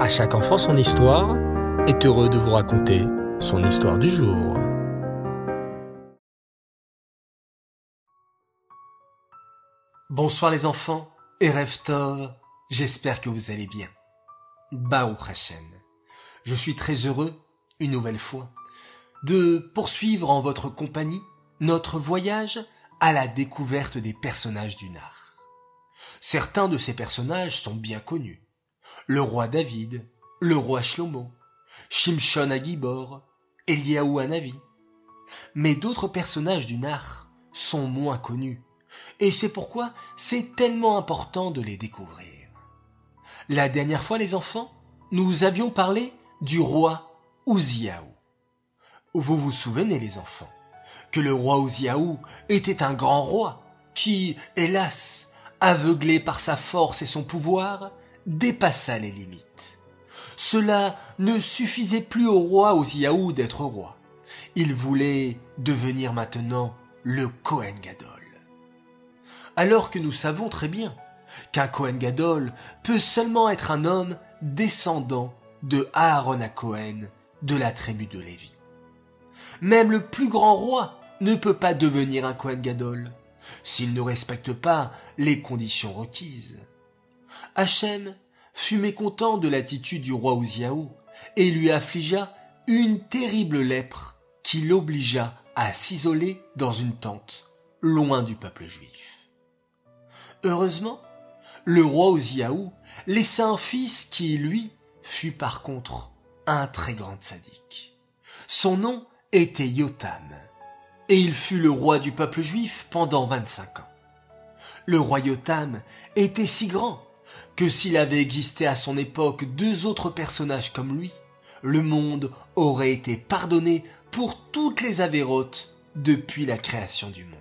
À chaque enfant son histoire est heureux de vous raconter son histoire du jour. Bonsoir les enfants et Tov, j'espère que vous allez bien. Baruch Hashem. Je suis très heureux, une nouvelle fois, de poursuivre en votre compagnie notre voyage à la découverte des personnages du Nar. Certains de ces personnages sont bien connus. Le roi David, le roi Shlomo, Shimshon Agibor, Eliaou Hanavi. Mais d'autres personnages du Nar sont moins connus, et c'est pourquoi c'est tellement important de les découvrir. La dernière fois, les enfants, nous avions parlé du roi Ouziaou. Vous vous souvenez, les enfants, que le roi Ouziaou était un grand roi qui, hélas, aveuglé par sa force et son pouvoir, dépassa les limites. Cela ne suffisait plus au roi Ouziaou d'être roi. Il voulait devenir maintenant le Kohen Gadol. Alors que nous savons très bien qu'un Kohen Gadol peut seulement être un homme descendant de Aaron à Cohen de la tribu de Lévi. Même le plus grand roi ne peut pas devenir un Kohen Gadol s'il ne respecte pas les conditions requises. Hachem fut mécontent de l'attitude du roi Ouziaou et lui affligea une terrible lèpre qui l'obligea à s'isoler dans une tente, loin du peuple juif. Heureusement, le roi Ouziaou laissa un fils qui, lui, fut par contre un très grand sadique. Son nom était Yotam, et il fut le roi du peuple juif pendant vingt-cinq ans. Le roi Yotam était si grand que s'il avait existé à son époque deux autres personnages comme lui, le monde aurait été pardonné pour toutes les avérotes depuis la création du monde.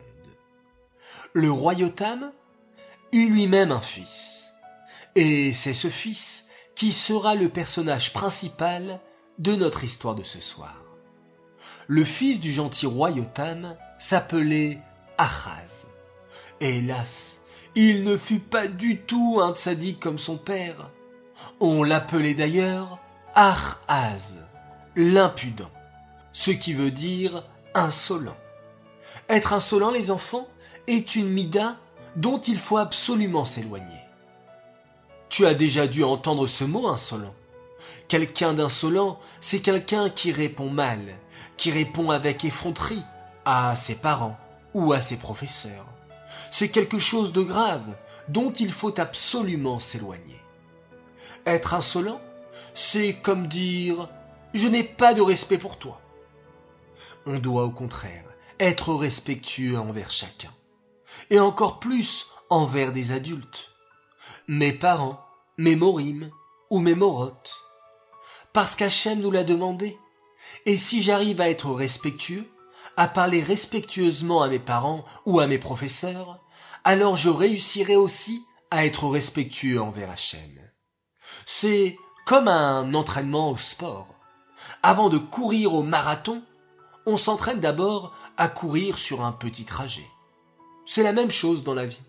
Le roi Yotam eut lui-même un fils, et c'est ce fils qui sera le personnage principal de notre histoire de ce soir. Le fils du gentil roi Yotam s'appelait Achaz. Hélas, il ne fut pas du tout un tzaddik comme son père. On l'appelait d'ailleurs Achaz, l'impudent, ce qui veut dire insolent. Être insolent, les enfants, est une mida dont il faut absolument s'éloigner. Tu as déjà dû entendre ce mot insolent. Quelqu'un d'insolent, c'est quelqu'un qui répond mal, qui répond avec effronterie à ses parents ou à ses professeurs. C'est quelque chose de grave dont il faut absolument s'éloigner. Être insolent, c'est comme dire je n'ai pas de respect pour toi. On doit au contraire être respectueux envers chacun, et encore plus envers des adultes mes parents, mes morim ou mes morotes. Parce qu'Hachem nous l'a demandé. Et si j'arrive à être respectueux, à parler respectueusement à mes parents ou à mes professeurs, alors je réussirai aussi à être respectueux envers Hachem. C'est comme un entraînement au sport. Avant de courir au marathon, on s'entraîne d'abord à courir sur un petit trajet. C'est la même chose dans la vie.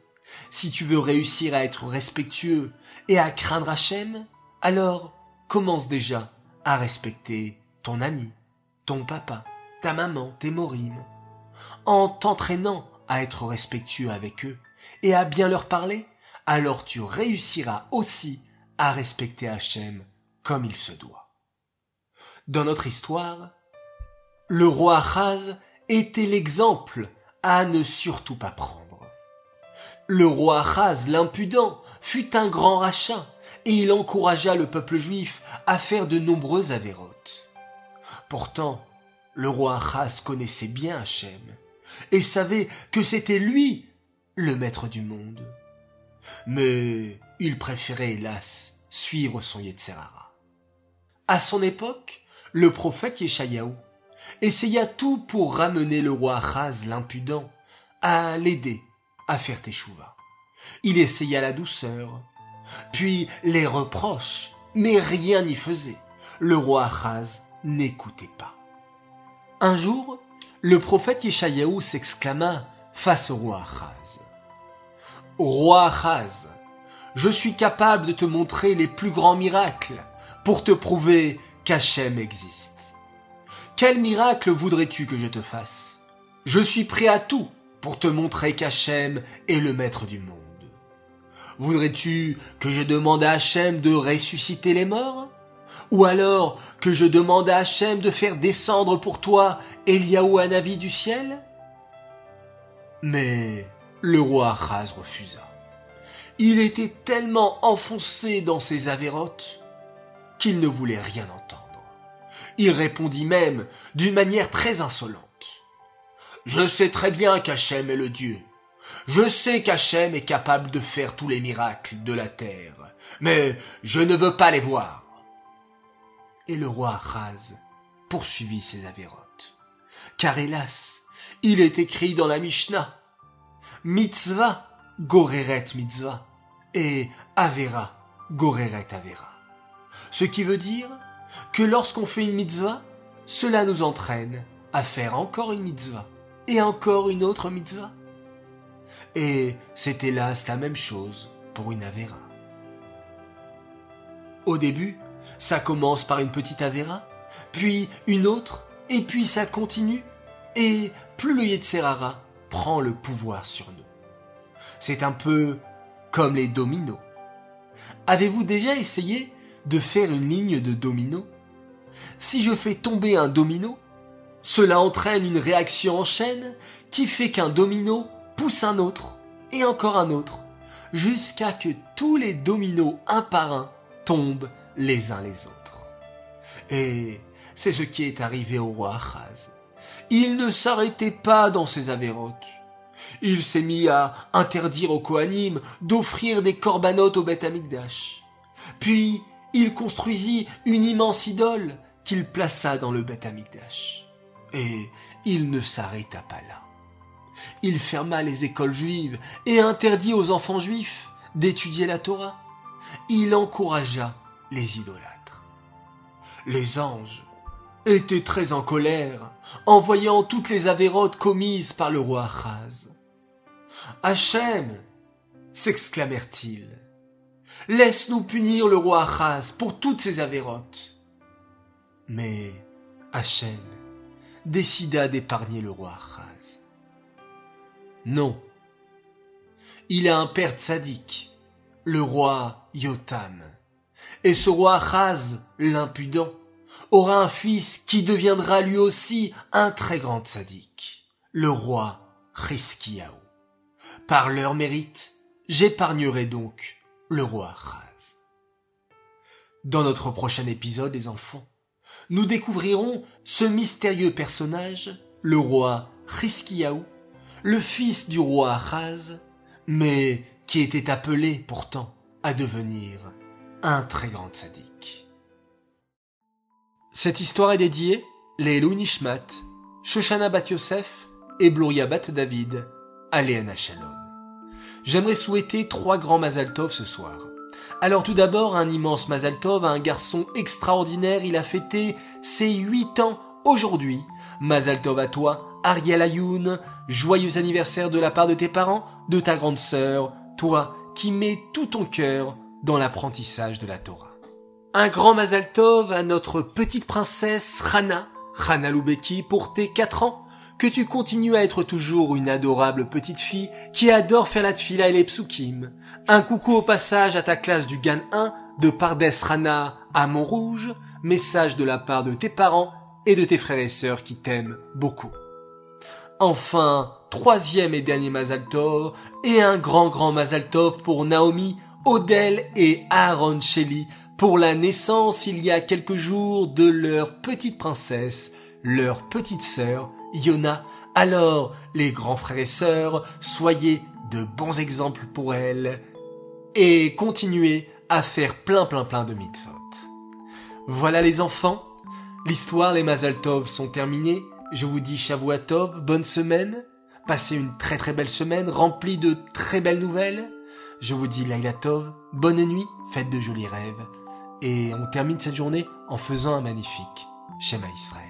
Si tu veux réussir à être respectueux et à craindre Hachem, alors commence déjà à respecter ton ami, ton papa, ta maman, tes morimes. En t'entraînant à être respectueux avec eux et à bien leur parler, alors tu réussiras aussi à respecter Hachem comme il se doit. Dans notre histoire, le roi Achaz était l'exemple à ne surtout pas prendre. Le roi Achaz, l'impudent, fut un grand rachat, et il encouragea le peuple juif à faire de nombreuses avérotes. Pourtant, le roi Achaz connaissait bien Hachem, et savait que c'était lui le maître du monde. Mais il préférait, hélas, suivre son Yetzerara. À son époque, le prophète Yeshayahu essaya tout pour ramener le roi Achaz l'impudent à l'aider à faire teshuva. Il essaya la douceur, puis les reproches, mais rien n'y faisait. Le roi Achaz n'écoutait pas. Un jour, le prophète Yeshayahu s'exclama face au roi Achaz. Roi Achaz, je suis capable de te montrer les plus grands miracles pour te prouver qu'Hachem existe. Quel miracle voudrais-tu que je te fasse? Je suis prêt à tout pour te montrer qu'Hachem est le maître du monde. Voudrais-tu que je demande à Hachem de ressusciter les morts? Ou alors que je demande à Hachem de faire descendre pour toi Eliaou Hanavi du ciel? Mais le roi Achaz refusa. Il était tellement enfoncé dans ses avérotes qu'il ne voulait rien entendre. Il répondit même d'une manière très insolente. Je sais très bien qu'Hachem est le Dieu. Je sais qu'Hachem est capable de faire tous les miracles de la terre, mais je ne veux pas les voir. Et le roi Achaz poursuivit ses avérotes. Car hélas, il est écrit dans la Mishnah, mitzvah goreret mitzvah et avera goreret avera. Ce qui veut dire que lorsqu'on fait une mitzvah, cela nous entraîne à faire encore une mitzvah et encore une autre mitzvah. Et c'est hélas la même chose pour une avera. Au début, ça commence par une petite avera, puis une autre, et puis ça continue, et plus le Yetzerara prend le pouvoir sur nous. C'est un peu comme les dominos. Avez-vous déjà essayé de faire une ligne de domino? Si je fais tomber un domino, cela entraîne une réaction en chaîne qui fait qu'un domino pousse un autre et encore un autre, jusqu'à que tous les dominos un par un tombent les uns les autres. Et c'est ce qui est arrivé au roi Achaz. Il ne s'arrêtait pas dans ses avérotes. Il s'est mis à interdire aux Kohanim d'offrir des corbanotes au Beth Amikdash. Puis, il construisit une immense idole qu'il plaça dans le Beth Amikdash. Et il ne s'arrêta pas là. Il ferma les écoles juives et interdit aux enfants juifs d'étudier la Torah. Il encouragea les idolâtres. Les anges étaient très en colère en voyant toutes les avérotes commises par le roi Achaz. Hachem, s'exclamèrent-ils, laisse-nous punir le roi Achaz pour toutes ces avérotes. Mais Hachem décida d'épargner le roi Achaz. Non. Il a un père sadique, le roi Yotam. Et ce roi Achaz, l'impudent, aura un fils qui deviendra lui aussi un très grand sadique, le roi Chiskiaou. Par leur mérite, j'épargnerai donc le roi Achaz. Dans notre prochain épisode, les enfants, nous découvrirons ce mystérieux personnage, le roi Chiskiaou, le fils du roi Achaz, mais qui était appelé pourtant à devenir un très grand sadique. Cette histoire est dédiée les Nishmat, Shoshana Bat Yosef et Bloria Bat David à Shalom. J'aimerais souhaiter trois grands Mazaltov ce soir. Alors tout d'abord, un immense Mazaltov à un garçon extraordinaire, il a fêté ses huit ans aujourd'hui. Mazaltov à toi, Ariel Ayoun, joyeux anniversaire de la part de tes parents, de ta grande sœur, toi qui mets tout ton cœur dans l'apprentissage de la Torah. Un grand Mazal Tov à notre petite princesse Rana, Rana Loubeki pour tes quatre ans, que tu continues à être toujours une adorable petite fille qui adore faire la tfila et les psukim. Un coucou au passage à ta classe du GAN 1 de Pardes Rana à Montrouge, message de la part de tes parents et de tes frères et sœurs qui t'aiment beaucoup. Enfin, troisième et dernier Mazal Tov, et un grand grand Mazal Tov pour Naomi, Odell et Aaron Shelley pour la naissance il y a quelques jours de leur petite princesse, leur petite sœur, Yona. Alors, les grands frères et sœurs, soyez de bons exemples pour elle et continuez à faire plein plein plein de mitzvot. Voilà les enfants, l'histoire, les Mazal Tov sont terminés. Je vous dis Shavuatov, bonne semaine. Passez une très très belle semaine remplie de très belles nouvelles. Je vous dis Laila Tov, bonne nuit, faites de jolis rêves. Et on termine cette journée en faisant un magnifique Shema Israël.